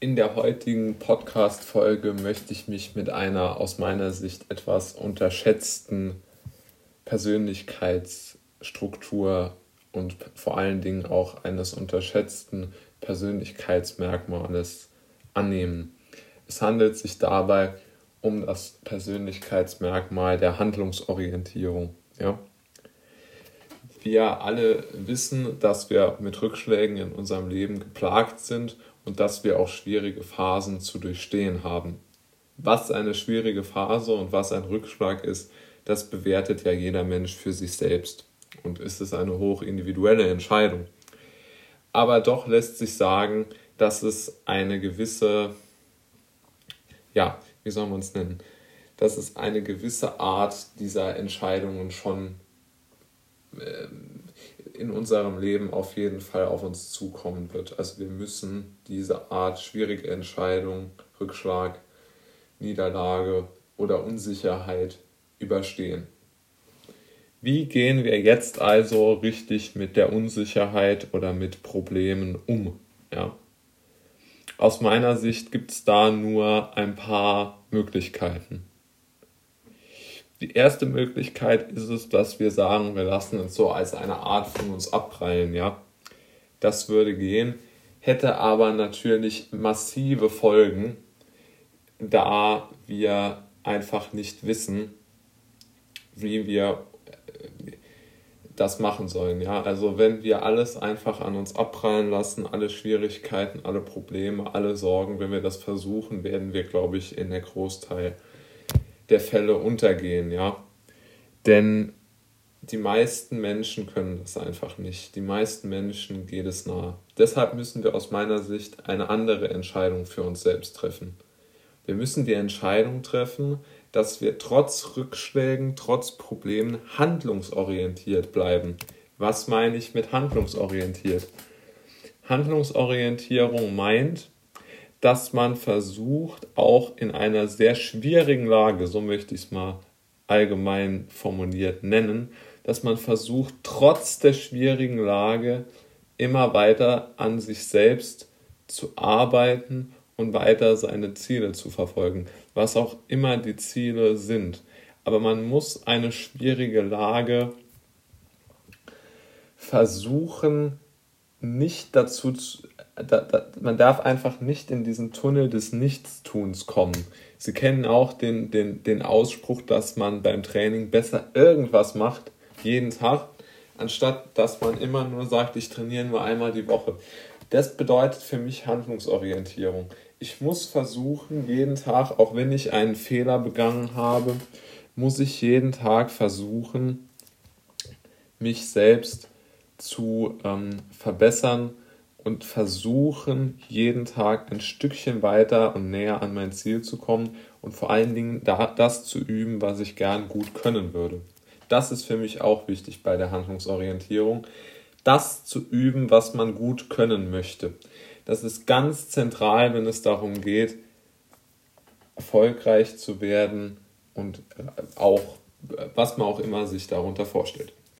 In der heutigen Podcast-Folge möchte ich mich mit einer aus meiner Sicht etwas unterschätzten Persönlichkeitsstruktur und vor allen Dingen auch eines unterschätzten Persönlichkeitsmerkmales annehmen. Es handelt sich dabei um das Persönlichkeitsmerkmal der Handlungsorientierung. Ja? Wir alle wissen, dass wir mit Rückschlägen in unserem Leben geplagt sind und dass wir auch schwierige Phasen zu durchstehen haben. Was eine schwierige Phase und was ein Rückschlag ist, das bewertet ja jeder Mensch für sich selbst und ist es eine hoch individuelle Entscheidung. Aber doch lässt sich sagen, dass es eine gewisse, ja, wie soll man es nennen, dass es eine gewisse Art dieser Entscheidungen schon in unserem Leben auf jeden Fall auf uns zukommen wird. Also wir müssen diese Art schwierige Entscheidung, Rückschlag, Niederlage oder Unsicherheit überstehen. Wie gehen wir jetzt also richtig mit der Unsicherheit oder mit Problemen um? Ja? Aus meiner Sicht gibt es da nur ein paar Möglichkeiten. Die erste Möglichkeit ist es, dass wir sagen, wir lassen uns so als eine Art von uns abprallen, ja. Das würde gehen, hätte aber natürlich massive Folgen, da wir einfach nicht wissen, wie wir äh, das machen sollen. Ja? Also wenn wir alles einfach an uns abprallen lassen, alle Schwierigkeiten, alle Probleme, alle Sorgen, wenn wir das versuchen, werden wir, glaube ich, in der Großteil der Fälle untergehen, ja. Denn die meisten Menschen können das einfach nicht. Die meisten Menschen geht es nahe. Deshalb müssen wir aus meiner Sicht eine andere Entscheidung für uns selbst treffen. Wir müssen die Entscheidung treffen, dass wir trotz Rückschlägen, trotz Problemen handlungsorientiert bleiben. Was meine ich mit handlungsorientiert? Handlungsorientierung meint, dass man versucht, auch in einer sehr schwierigen Lage, so möchte ich es mal allgemein formuliert nennen, dass man versucht, trotz der schwierigen Lage immer weiter an sich selbst zu arbeiten und weiter seine Ziele zu verfolgen, was auch immer die Ziele sind. Aber man muss eine schwierige Lage versuchen, nicht dazu zu, da, da, man darf einfach nicht in diesen Tunnel des Nichtstuns kommen. Sie kennen auch den, den, den Ausspruch, dass man beim Training besser irgendwas macht, jeden Tag, anstatt dass man immer nur sagt, ich trainiere nur einmal die Woche. Das bedeutet für mich Handlungsorientierung. Ich muss versuchen, jeden Tag, auch wenn ich einen Fehler begangen habe, muss ich jeden Tag versuchen, mich selbst zu ähm, verbessern und versuchen, jeden Tag ein Stückchen weiter und näher an mein Ziel zu kommen und vor allen Dingen da, das zu üben, was ich gern gut können würde. Das ist für mich auch wichtig bei der Handlungsorientierung. Das zu üben, was man gut können möchte. Das ist ganz zentral, wenn es darum geht, erfolgreich zu werden und auch, was man auch immer sich darunter vorstellt.